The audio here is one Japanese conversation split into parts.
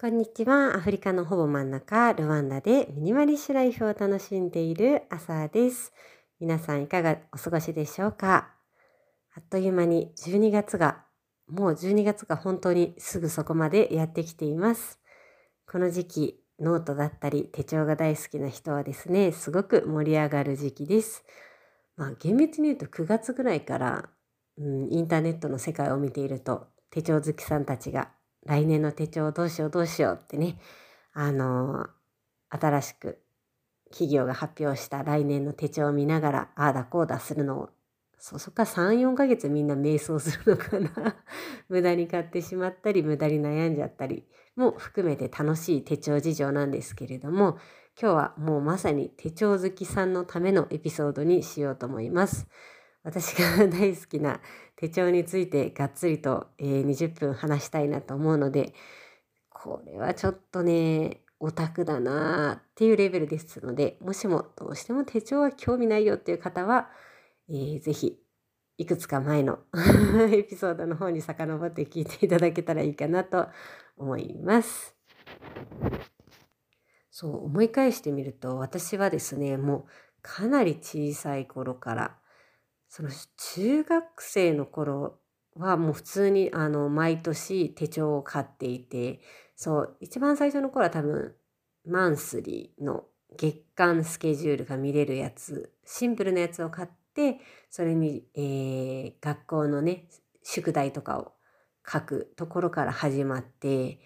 こんにちは。アフリカのほぼ真ん中、ルワンダで minimalish life を楽しんでいる朝です。皆さんいかがお過ごしでしょうか？あっという間に12月が、もう12月が本当にすぐそこまでやってきています。この時期、ノートだったり手帳が大好きな人はですね、すごく盛り上がる時期です。まあ厳密に言うと9月ぐらいから、うん、インターネットの世界を見ていると手帳好きさんたちが来年の手帳どうしようどうしようってね、あの新しく企業が発表した来年の手帳を見ながら、ああだこうだするのを、そそっか3、4ヶ月みんな瞑想するのかな 無駄に買ってしまったり、無駄に悩んじゃったりも含めて楽しい手帳事情なんですけれども、今日はもうまさに手帳好きさんのためのエピソードにしようと思います。私が大好きな手帳についてがっつりと、えー、20分話したいなと思うので、これはちょっとね、オタクだなっていうレベルですので、もしもどうしても手帳は興味ないよっていう方は、えー、ぜひいくつか前の エピソードの方に遡って聞いていただけたらいいかなと思います。そう思い返してみると私はですねもうかなり小さい頃からその中学生の頃はもう普通にあの毎年手帳を買っていてそう一番最初の頃は多分マンスリーの月間スケジュールが見れるやつシンプルなやつを買ってそれに、えー、学校のね宿題とかを書くところから始まって、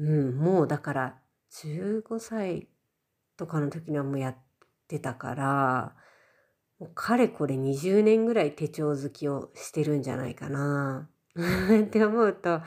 うん、もうだから15歳とかの時にはもうやってたからもうかれこれ20年ぐらい手帳好きをしてるんじゃないかな。って思うと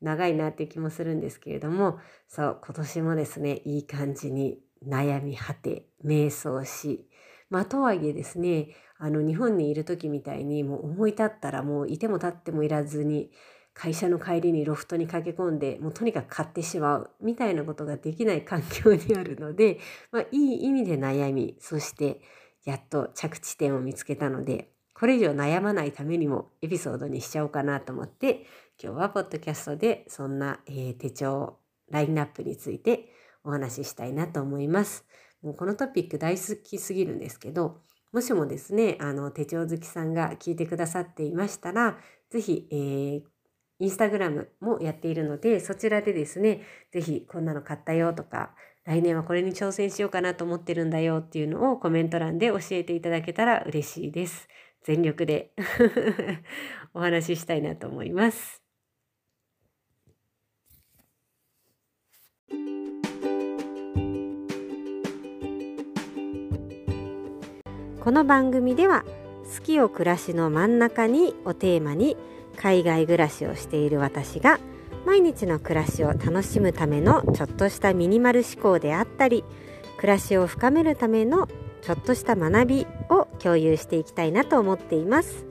長いなって気もするんですけれどもそう今年もですねいい感じに悩み果て瞑想しまあとはいえですねあの日本にいる時みたいにもう思い立ったらもういても立ってもいらずに会社の帰りにロフトに駆け込んでもうとにかく買ってしまうみたいなことができない環境にあるので、まあ、いい意味で悩みそしてやっと着地点を見つけたので、これ以上悩まないためにもエピソードにしちゃおうかなと思って、今日はポッドキャストでそんな、えー、手帳、ラインナップについてお話ししたいなと思います。もうこのトピック大好きすぎるんですけど、もしもですね、あの手帳好きさんが聞いてくださっていましたら、ぜひ、えー、インスタグラムもやっているので、そちらでですね、ぜひこんなの買ったよとか、来年はこれに挑戦しようかなと思ってるんだよっていうのをコメント欄で教えていただけたら嬉しいです。全力で お話ししたいなと思います。この番組では「好きを暮らしの真ん中に」をテーマに海外暮らしをしている私が「毎日の暮らしを楽しむためのちょっとしたミニマル思考であったり暮らしを深めるためのちょっとした学びを共有していきたいなと思っています。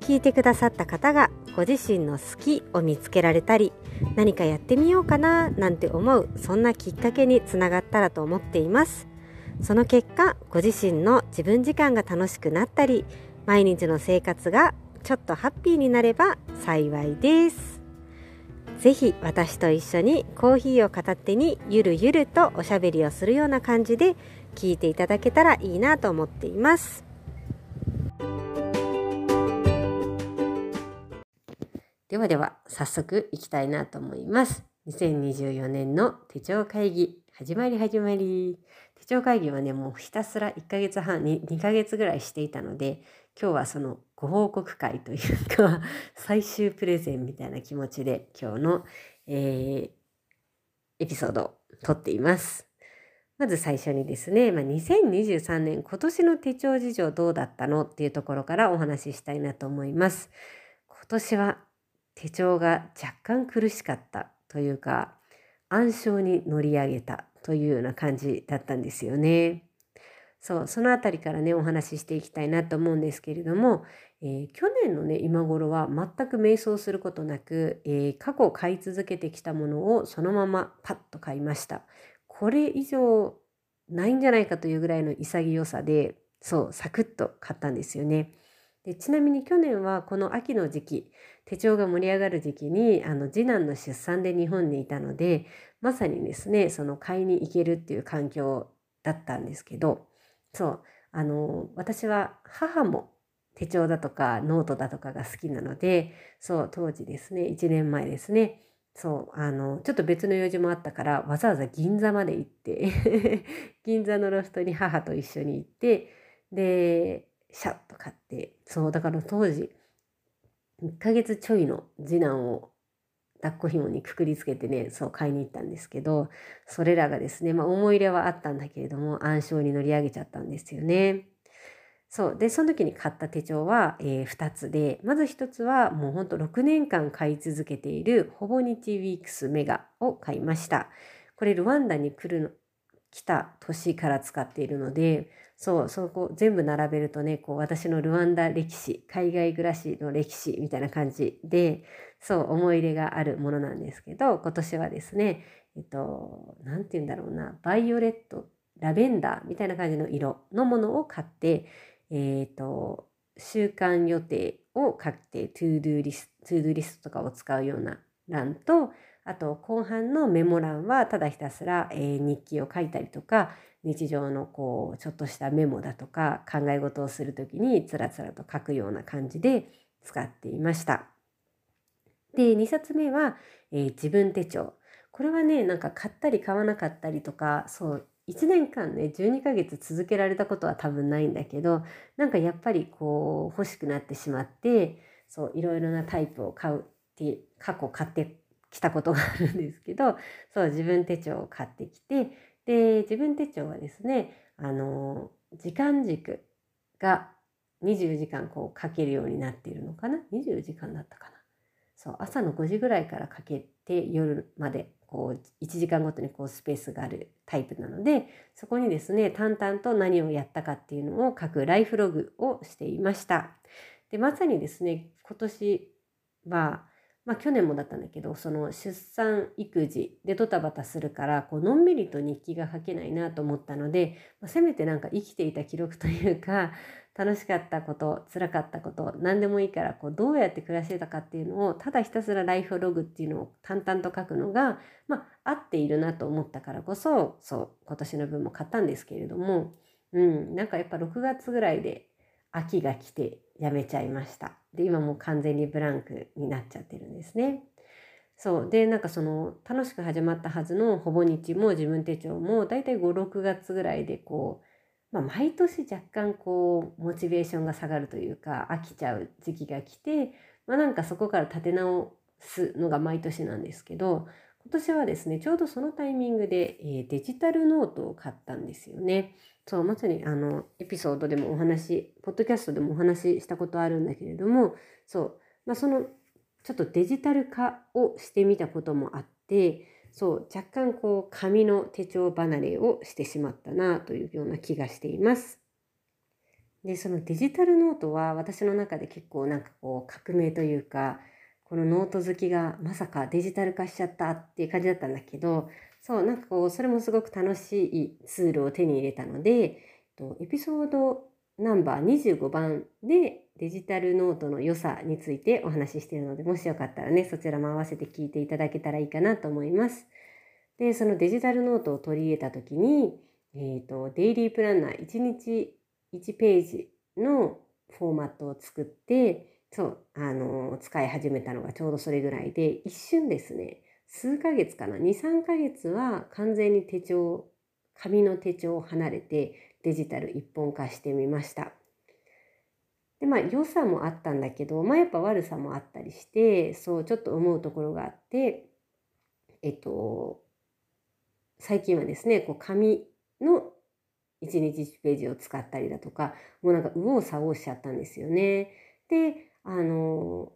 聞いてくださった方がご自身の好きを見つけられたり何かやってみようかななんて思うそんなきっかけにつながったらと思っています。その結果ご自身の自分時間が楽しくなったり毎日の生活がちょっとハッピーになれば幸いです。ぜひ私と一緒にコーヒーを片手にゆるゆるとおしゃべりをするような感じで聞いていただけたらいいなと思っています。ではでは早速いきたいなと思います。2024年の手帳会議始まり始まり。手帳会議はねもうひたすら1ヶ月半に2ヶ月ぐらいしていたので今日はそのご報告会というか 最終プレゼンみたいな気持ちで今日の、えー、エピソードを撮っています。まず最初にですね、まあ、2023年今年の手帳事情どうだったのっていうところからお話ししたいなと思います。今年は手帳が若干苦しかったというか暗礁に乗り上げたというような感じだったんですよね。そう、そのあたりからね、お話ししていきたいなと思うんですけれども、えー、去年のね、今頃は全く迷走することなく、えー、過去買い続けてきたものをそのままパッと買いました。これ以上ないんじゃないかというぐらいの潔さで、そう、サクッと買ったんですよね。でちなみに去年はこの秋の時期手帳が盛り上がる時期にあの次男の出産で日本にいたのでまさにですねその買いに行けるっていう環境だったんですけどそう。あの私は母も手帳だとかノートだとかが好きなのでそう当時ですね1年前ですね。そうあのちょっと別の用事もあったからわざわざ銀座まで行って 銀座のロフトに母と一緒に行ってでシャッと買ってそうだから当時1ヶ月ちょいの次男を抱っこ紐にくくりつけてねそう買いに行ったんですけどそれらがですねまあ思い入れはあったんだけれども暗証に乗り上げちゃったんですよね。そうでその時に買った手帳は、えー、2つでまず1つはもうほんと6年間買い続けているほぼ日ウィークスメガを買いました。これルワンダに来る来た年から使っているのでそうそこ全部並べるとねこう私のルワンダ歴史海外暮らしの歴史みたいな感じでそう思い入れがあるものなんですけど今年はですねえっと何て言うんだろうなバイオレットラベンダーみたいな感じの色のものを買ってえっ、と週間予定を書いて to-do list to-do list とかを使うような欄とあと後半のメモ欄はただひたすら、えー、日記を書いたりとか日常のこうちょっとしたメモだとか考え事をする時につらつらと書くような感じで使っていました。で2冊目は、えー、自分手帳。これはねなんか買ったり買わなかったりとかそう1年間ね12ヶ月続けられたことは多分ないんだけどなんかやっぱりこう欲しくなってしまってそういろいろなタイプを買うって過去買ってきたことがあるんですけどそう自分手帳を買ってきてで自分手帳はですねあの時間軸が24時間こう書けるようになっているのかな？24時間だったかな？そう朝の5時ぐらいからかけて夜までこう1時間ごとにこうスペースがあるタイプなのでそこにですね淡々と何をやったかっていうのを書くライフログをしていました。でまさにですね今年はまあ、去年もだったんだけどその出産育児でドタバタするからこうのんびりと日記が書けないなと思ったので、まあ、せめてなんか生きていた記録というか楽しかったこと辛かったこと何でもいいからこうどうやって暮らしてたかっていうのをただひたすらライフログっていうのを淡々と書くのが、まあ、合っているなと思ったからこそそう今年の分も買ったんですけれども、うん、なんかやっぱ6月ぐらいで秋が来てやめちゃいました。で今もう完全にブランクになっちゃってるんですね。そうでなんかその楽しく始まったはずのほぼ日も自分手帳もだいたい56月ぐらいでこう、まあ、毎年若干こうモチベーションが下がるというか飽きちゃう時期が来て、まあ、なんかそこから立て直すのが毎年なんですけど今年はですねちょうどそのタイミングで、えー、デジタルノートを買ったんですよね。そうまさにあのエピソードでもお話ポッドキャストでもお話ししたことあるんだけれどもそう、まあ、そのちょっとデジタル化をしてみたこともあってそう若干こう紙の手帳離れをしてしまったなというような気がしています。でそのデジタルノートは私の中で結構なんかこう革命というかこのノート好きがまさかデジタル化しちゃったっていう感じだったんだけどそうなんかこうそれもすごく楽しいツールを手に入れたのでエピソードナンバー25番でデジタルノートの良さについてお話ししているのでもしよかったらねそちらも合わせて聞いていただけたらいいかなと思います。でそのデジタルノートを取り入れた時に、えーと、デイリープランナー1日1ページのフォーマットを作ってそうあの使い始めたのがちょうどそれぐらいで一瞬ですね数ヶ月かな？23ヶ月は完全に手帳紙の手帳を離れてデジタル一本化してみました。でまあ良さもあったんだけどまあやっぱ悪さもあったりしてそうちょっと思うところがあってえっと最近はですねこう紙の1日1ページを使ったりだとかもうなんか右往左往しちゃったんですよね。であの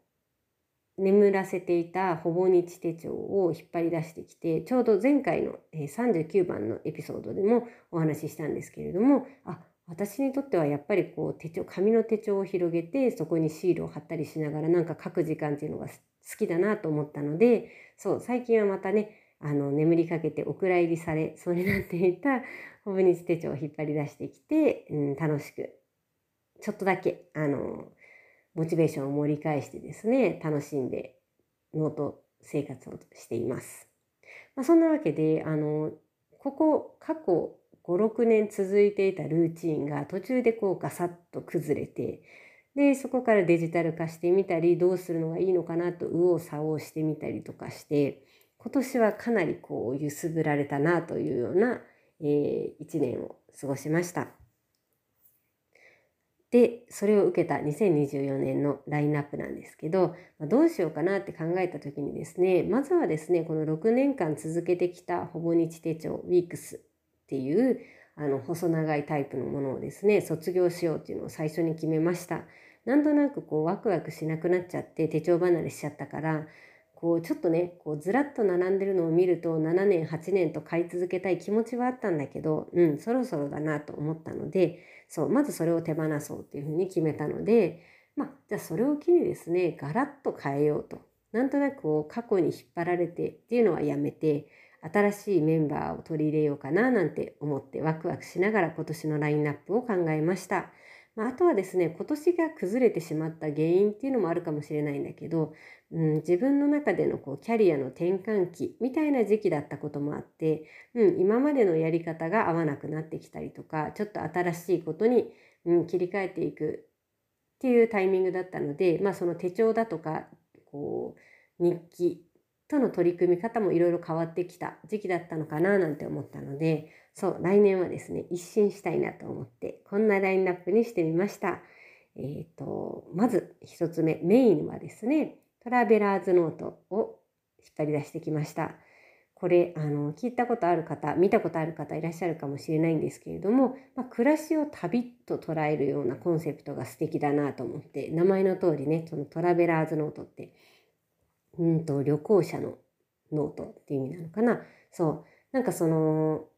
眠らせていたほぼ日手帳を引っ張り出してきてちょうど前回の39番のエピソードでもお話ししたんですけれどもあ私にとってはやっぱりこう手帳紙の手帳を広げてそこにシールを貼ったりしながらなんか書く時間っていうのが好きだなと思ったのでそう最近はまたねあの眠りかけてお蔵入りされそうになっていたほぼ日手帳を引っ張り出してきて、うん、楽しくちょっとだけあのモチベーションを盛り返してですね、楽しんでノート生活をしています。まあ、そんなわけで、あの、ここ過去5、6年続いていたルーチンが途中でこうガサッと崩れて、で、そこからデジタル化してみたり、どうするのがいいのかなと右往左往してみたりとかして、今年はかなりこう揺すぶられたなというような、えー、1年を過ごしました。で、それを受けた2024年のラインナップなんですけど、どうしようかなって考えた時にですね、まずはですね、この6年間続けてきたほぼ日手帳ウィークスっていうあの細長いタイプのものをですね、卒業しようっていうのを最初に決めました。なんとなくこうワクワクしなくなっちゃって手帳離れしちゃったから、こうちょっとねこうずらっと並んでるのを見ると7年8年と買い続けたい気持ちはあったんだけどうんそろそろだなと思ったのでそうまずそれを手放そうっていうふうに決めたのでまあじゃあそれを機にですねガラッと変えようとなんとなくこう過去に引っ張られてっていうのはやめて新しいメンバーを取り入れようかななんて思ってワクワクしながら今年のラインナップを考えました。まあ、あとはですね今年が崩れてしまった原因っていうのもあるかもしれないんだけど、うん、自分の中でのこうキャリアの転換期みたいな時期だったこともあって、うん、今までのやり方が合わなくなってきたりとかちょっと新しいことに、うん、切り替えていくっていうタイミングだったので、まあ、その手帳だとかこう日記との取り組み方もいろいろ変わってきた時期だったのかななんて思ったのでそう来年はですね一新したいなと思ってこんなラインナップにしてみました。えーと、まず1つ目メインはですねトラベラーズノートを引っ張り出してきました。これあの聞いたことある方見たことある方いらっしゃるかもしれないんですけれども、まあ、暮らしを旅と捉えるようなコンセプトが素敵だなと思って名前の通りねそのトラベラーズノートってうんと旅行者のノートっていう意味なのかな。そう。なんかその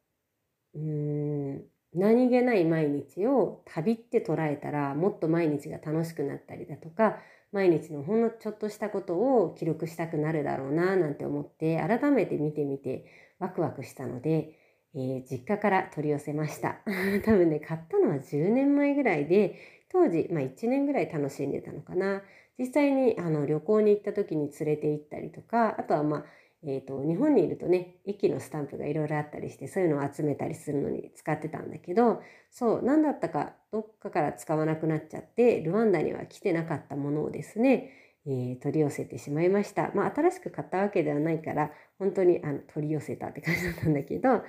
うーん何気ない毎日を旅って捉えたらもっと毎日が楽しくなったりだとか毎日のほんのちょっとしたことを記録したくなるだろうななんて思って改めて見てみてワクワクしたので、えー、実家から取り寄せました。多分ね買ったのは10年前ぐらいで当時、まあ、1年ぐらい楽しんでたのかな。実際にあの旅行に行った時に連れて行ったりとかあとはまあえーと、日本にいるとね駅のスタンプがいろいろあったりしてそういうのを集めたりするのに使ってたんだけどそう何だったかどっかから使わなくなっちゃってルワンダには来てなかったものをですね、えー、取り寄せてしまいました。まあ、新しく買ったわけではないから本当にあの取り寄せたって感じだったんだけど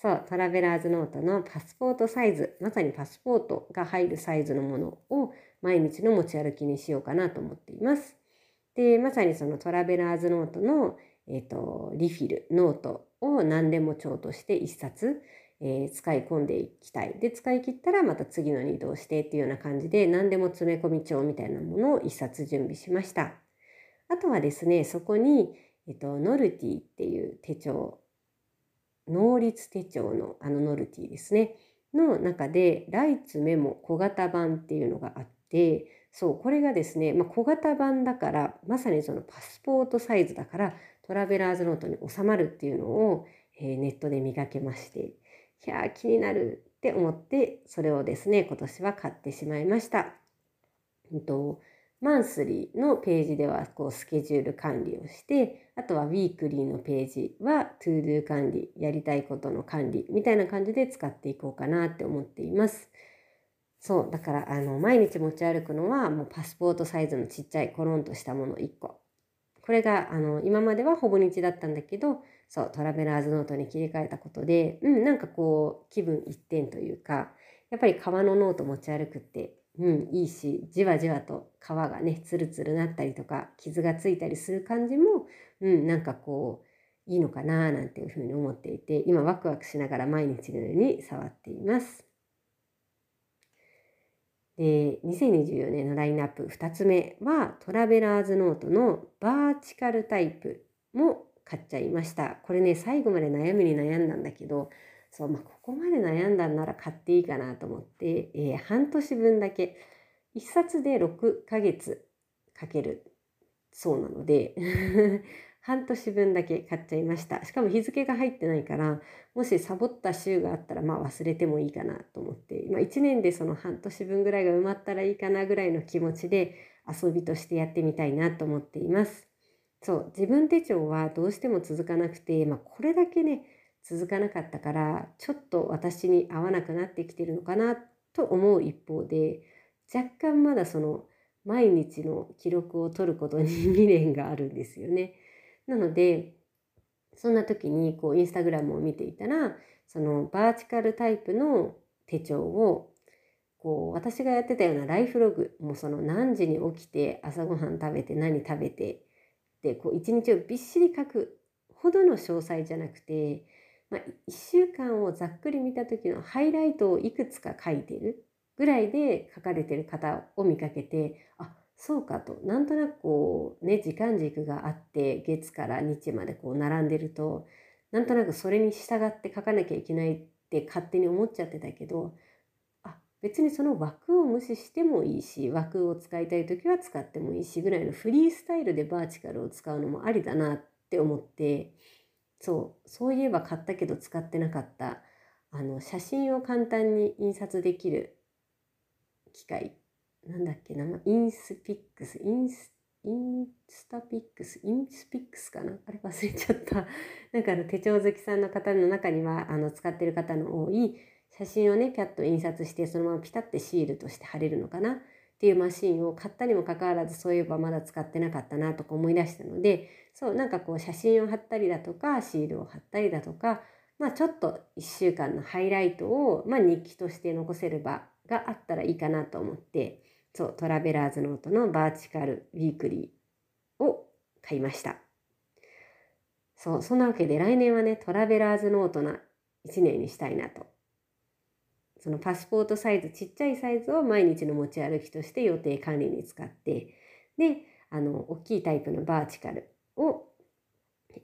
そうトラベラーズノートのパスポートサイズまさにパスポートが入るサイズのものを毎日の持ち歩きにしようかなと思っています。でまさにそのトラベラーズノートの、えーと、リフィルノートを何でも帳として1冊、えー、使い込んでいきたいで使い切ったらまた次のに移動してっていうような感じで何でも詰め込み帳みたいなものを1冊準備しました。あとはですねそこに、えーとノルティっていう手帳能率手帳のあのノルティですねの中でライツメモ小型版っていうのがあっててそうこれがですね、まあ、小型版だからまさにそのパスポートサイズだからトラベラーズノートに収まるっていうのを、えー、ネットで見かけましていや気になるって思ってそれをですね今年は買ってしまいました。うんとマンスリーのページではこうスケジュール管理をしてあとはウィークリーのページはトゥードゥ管理やりたいことの管理みたいな感じで使っていこうかなって思っています。そうだからあの毎日持ち歩くのはもうパスポートサイズのちっちゃいコロンとしたもの1個これがあの今まではほぼ日だったんだけどそうトラベラーズノートに切り替えたことでうんなんかこう気分一転というかやっぱり革のノート持ち歩くってうんいいしじわじわと革がねツルツルなったりとか傷がついたりする感じもうんなんかこういいのかななんていうふうに思っていて今ワクワクしながら毎日のように触っています。で2024年のラインナップ2つ目はトラベラーズノートのバーチカルタイプも買っちゃいました。これね最後まで悩みに悩んだんだけどそう、まあ、ここまで悩んだんなら買っていいかなと思って、えー、半年分だけ1冊で6ヶ月かけるそうなので半年分だけ買っちゃいました。しかも日付が入ってないから、もしサボった週があったら、まあ忘れてもいいかなと思って、まあ1年でその半年分ぐらいが埋まったらいいかなぐらいの気持ちで遊びとしてやってみたいなと思っています。そう、自分手帳はどうしても続かなくて、まあこれだけね、続かなかったから、ちょっと私に合わなくなってきてるのかなと思う一方で、若干まだその毎日の記録を取ることに未練があるんですよね。なのでそんな時にこうインスタグラムを見ていたらそのバーチカルタイプの手帳をこう私がやってたようなライフログもうその何時に起きて朝ごはん食べて何食べてでこう一日をびっしり書くほどの詳細じゃなくて、まあ、1週間をざっくり見た時のハイライトをいくつか書いてるぐらいで書かれてる方を見かけてあそうかと。なんとなくこうね時間軸があって月から日までこう並んでるとなんとなくそれに従って書かなきゃいけないって勝手に思っちゃってたけどあ別にその枠を無視してもいいし枠を使いたい時は使ってもいいしぐらいのフリースタイルでバーチカルを使うのもありだなって思ってそうそういえば買ったけど使ってなかったあの写真を簡単に印刷できる機械なんだっけ名前インスピックスインスインスタピックスインスピックスかな？あれ忘れちゃった。なんかあの手帳好きさんの方の中にはあの使ってる方の多い写真をねピャッと印刷してそのままピタッてシールとして貼れるのかな？っていうマシンを買ったにもかかわらずそういえばまだ使ってなかったなとか思い出したのでそうなんかこう写真を貼ったりだとかシールを貼ったりだとかまあちょっと1週間のハイライトを、まあ、日記として残せればがあったらいいかなと思ってそうトラベラーズノートのバーチカルウィークリーを買いました。そうそんなわけで来年はねトラベラーズノートな1年にしたいなと。そのパスポートサイズちっちゃいサイズを毎日の持ち歩きとして予定管理に使ってであの大きいタイプのバーチカルを、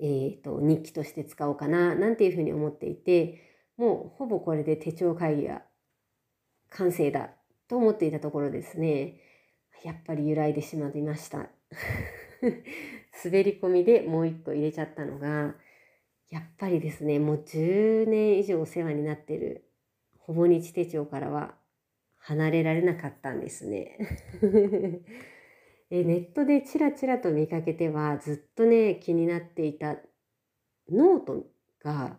えー、と日記として使おうかななんていうふうに思っていてもうほぼこれで手帳会議は完成だと思っていたところですね。やっぱり揺らいでしまいました。滑り込みでもう一個入れちゃったのがやっぱりですねもう10年以上お世話になってるほぼ日手帳からは離れられなかったんですね。えネットでチラチラと見かけてはずっとね気になっていたノートが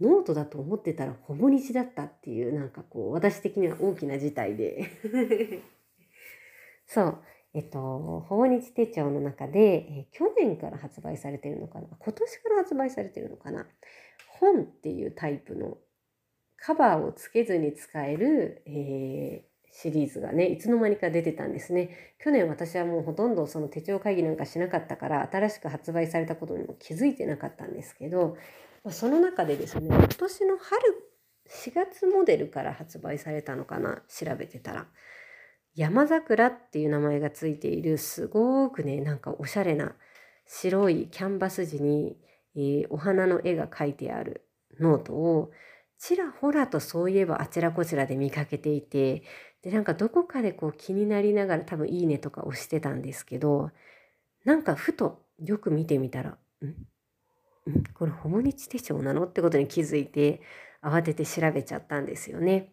ノートだと思ってたらほぼ日だったっていうなんかこう私的には大きな事態で。そう。えっとほぼ日手帳の中で、え去年から発売されてるのかな？今年から発売されてるのかな？本っていうタイプのカバーをつけずに使える、えー、シリーズがねいつの間にか出てたんですね。去年私はもうほとんどその手帳会議なんかしなかったから新しく発売されたことにも気づいてなかったんですけどその中でですね、今年の春、4月モデルから発売されたのかな、調べてたら。山桜っていう名前がついているすごくね、なんかおしゃれな白いキャンバス地に、えー、お花の絵が描いてあるノートをちらほらとそういえばあちらこちらで見かけていてでなんかどこかでこう気になりながら多分いいねとか押してたんですけどなんかふとよく見てみたらん？これほぼ日手帳なの？ってことに気づいて慌てて調べちゃったんですよね。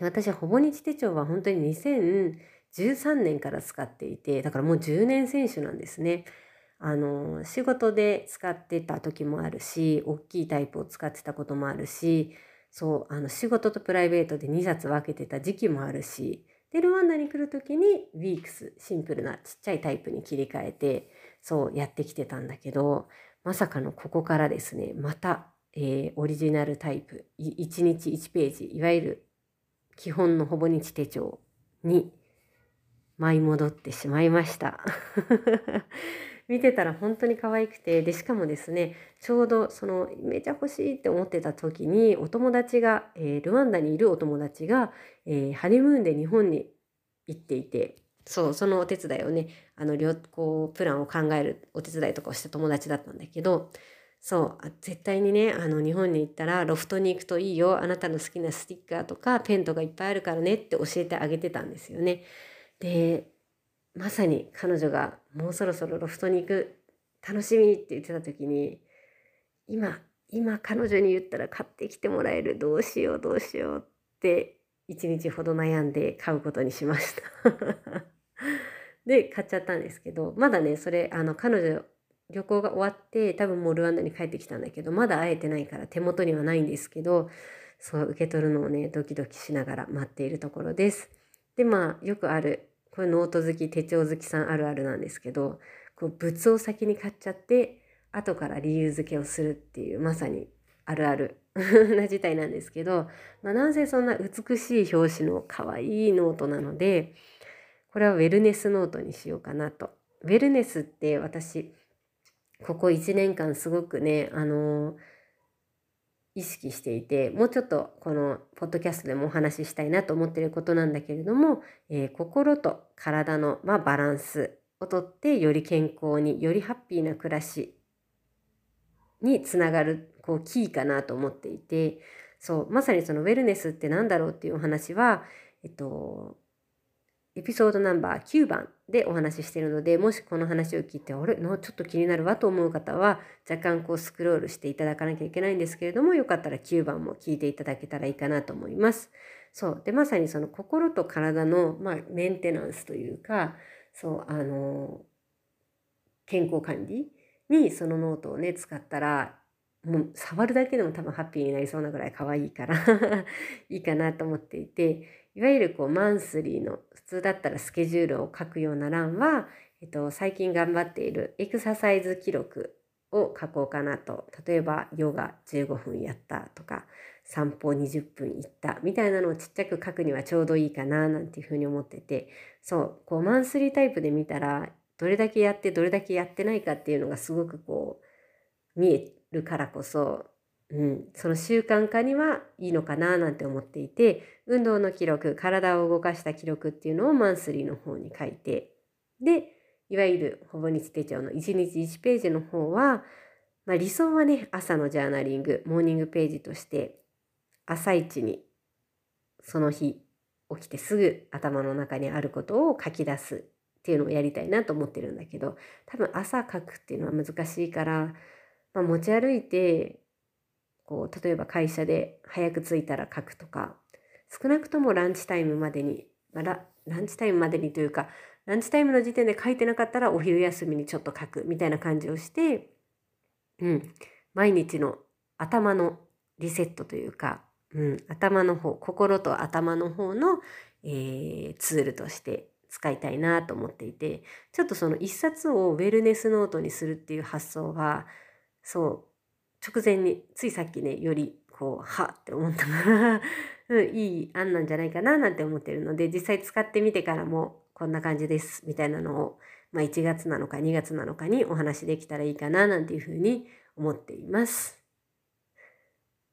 私はほぼ日手帳は本当に2013年から使っていてだからもう10年選手なんですね。あの仕事で使ってた時もあるし大きいタイプを使ってたこともあるしそうあの仕事とプライベートで2冊分けてた時期もあるしでルワンダに来る時にウィークスシンプルなちっちゃいタイプに切り替えてそうやってきてたんだけどまさかのここからですね、また、えー、オリジナルタイプ、1日1ページ、いわゆる基本のほぼ日手帳に舞い戻ってしまいました。見てたら本当に可愛くてでしかもですねちょうどそのめちゃ欲しいって思ってた時にお友達が、えー、ルワンダにいるお友達が、えー、ハニムーンで日本に行っていてそうそのお手伝いをねあの旅行プランを考えるお手伝いとかをした友達だったんだけどそう絶対にねあの日本に行ったらロフトに行くといいよあなたの好きなスティッカーとかペンとかいっぱいあるからねって教えてあげてたんですよね。でまさに彼女がもうそろそろロフトに行く楽しみって言ってた時に今今彼女に言ったら買ってきてもらえるどうしようどうしようって1日ほど悩んで買うことにしましたで買っちゃったんですけどまだねそれあの彼女旅行が終わって多分もうルワンダに帰ってきたんだけどまだ会えてないから手元にはないんですけどそう受け取るのをねドキドキしながら待っているところです。でまあよくあるこれノート好き手帳好きさんあるあるなんですけどこう物を先に買っちゃって後から理由付けをするっていうまさにあるある な事態なんですけど、まあ、なんせそんな美しい表紙の可愛いノートなのでこれはウェルネスノートにしようかなと。ウェルネスって私ここ1年間すごくねあの意識していてもうちょっとこのポッドキャストでもお話ししたいなと思ってることなんだけれども、えー、心と体の、まあ、バランスをとってより健康によりハッピーな暮らしにつながるこうキーかなと思っていてそうまさにそのウェルネスって何だろうっていうお話は、えっと、エピソードナンバー9番でお話ししているので、もしこの話を聞いて、あれ？のちょっと気になるわと思う方は、若干こうスクロールしていただかなきゃいけないんですけれども、よかったら9番も聞いていただけたらいいかなと思います。そう。で、まさにその心と体の、まあ、メンテナンスというか、そう、あの、健康管理にそのノートをね、使ったら、もう触るだけでも多分ハッピーになりそうなぐらい可愛いから いいかなと思っていて、いわゆるこうマンスリーの普通だったらスケジュールを書くような欄は、えっと、最近頑張っているエクササイズ記録を書こうかなと。例えばヨガ15分やったとか散歩20分行ったみたいなのをちっちゃく書くにはちょうどいいかななんていうふうに思っててそうこうマンスリータイプで見たらどれだけやってどれだけやってないかっていうのがすごくこう見えるからこそうん、その習慣化にはいいのかななんて思っていて運動の記録体を動かした記録っていうのをマンスリーの方に書いてでいわゆるほぼ日手帳の1日1ページの方は、まあ、理想はね朝のジャーナリングモーニングページとして朝一にその日起きてすぐ頭の中にあることを書き出すっていうのをやりたいなと思ってるんだけど多分朝書くっていうのは難しいから、まあ、持ち歩いてこう例えば会社で早く着いたら書くとか少なくともランチタイムまでに、まあ、ラランチタイムまでにというかランチタイムの時点で書いてなかったらお昼休みにちょっと書くみたいな感じをして、うん、毎日の頭のリセットというか、うん、頭の方心と頭の方の、えー、ツールとして使いたいなと思っていてちょっとその一冊をウェルネスノートにするっていう発想はそう直前についさっきねよりこうはって思ったから、うん、いい案なんじゃないかななんて思ってるので実際使ってみてからもこんな感じですみたいなのを、まあ、1月なのか2月なのかにお話できたらいいかななんていうふうに思っています。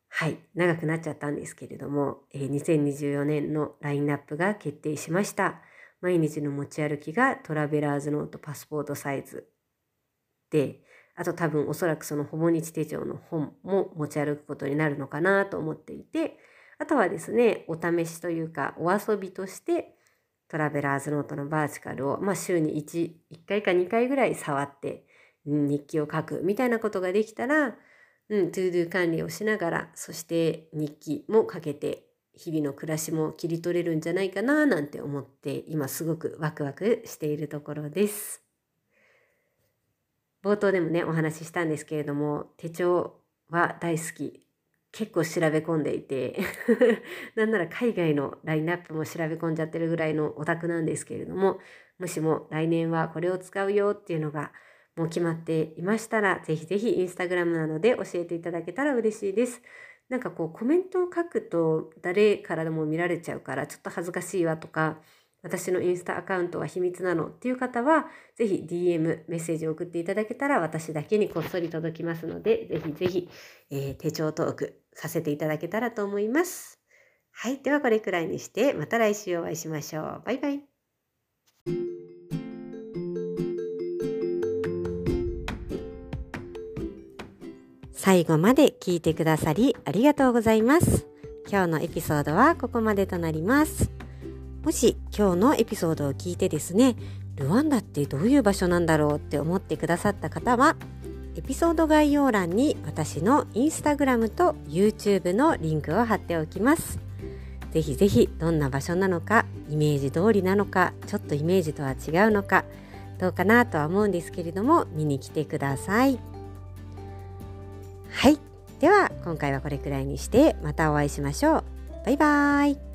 はい、長くなっちゃったんですけれども、えー、2024年のラインナップが決定しました。毎日の持ち歩きがトラベラーズノートパスポートサイズで、あと多分おそらくそのほぼ日手帳の本も持ち歩くことになるのかなと思っていて、あとはですね、お試しというかお遊びとしてトラベラーズノートのバーチカルを、まあ、週に 1, 1回か2回ぐらい触って日記を書くみたいなことができたら、うん、トゥードゥ管理をしながら、そして日記も書けて日々の暮らしも切り取れるんじゃないかななんて思って今すごくワクワクしているところです。冒頭でもねお話ししたんですけれども手帳は大好き結構調べ込んでいて なんなら海外のラインナップも調べ込んじゃってるぐらいのオタクなんですけれどももしも来年はこれを使うよっていうのがもう決まっていましたらぜひぜひインスタグラムなどで教えていただけたら嬉しいです。なんかこうコメントを書くと誰からでも見られちゃうからちょっと恥ずかしいわとか私のインスタアカウントは秘密なのっていう方は、ぜひ DM メッセージを送っていただけたら私だけにこっそり届きますので、ぜひぜひ、えー、手帳トークさせていただけたらと思います。はい。ではこれくらいにして、また来週お会いしましょう。バイバイ。最後まで聞いてくださりありがとうございます。今日のエピソードはここまでとなります。もし今日のエピソードを聞いてですね、ルワンダってどういう場所なんだろうって思ってくださった方はエピソード概要欄に私のインスタグラムと YouTube のリンクを貼っておきます。ぜひぜひどんな場所なのかイメージ通りなのかちょっとイメージとは違うのかどうかなとは思うんですけれども見に来てください。はいでは今回はこれくらいにしてまたお会いしましょう。バイバーイ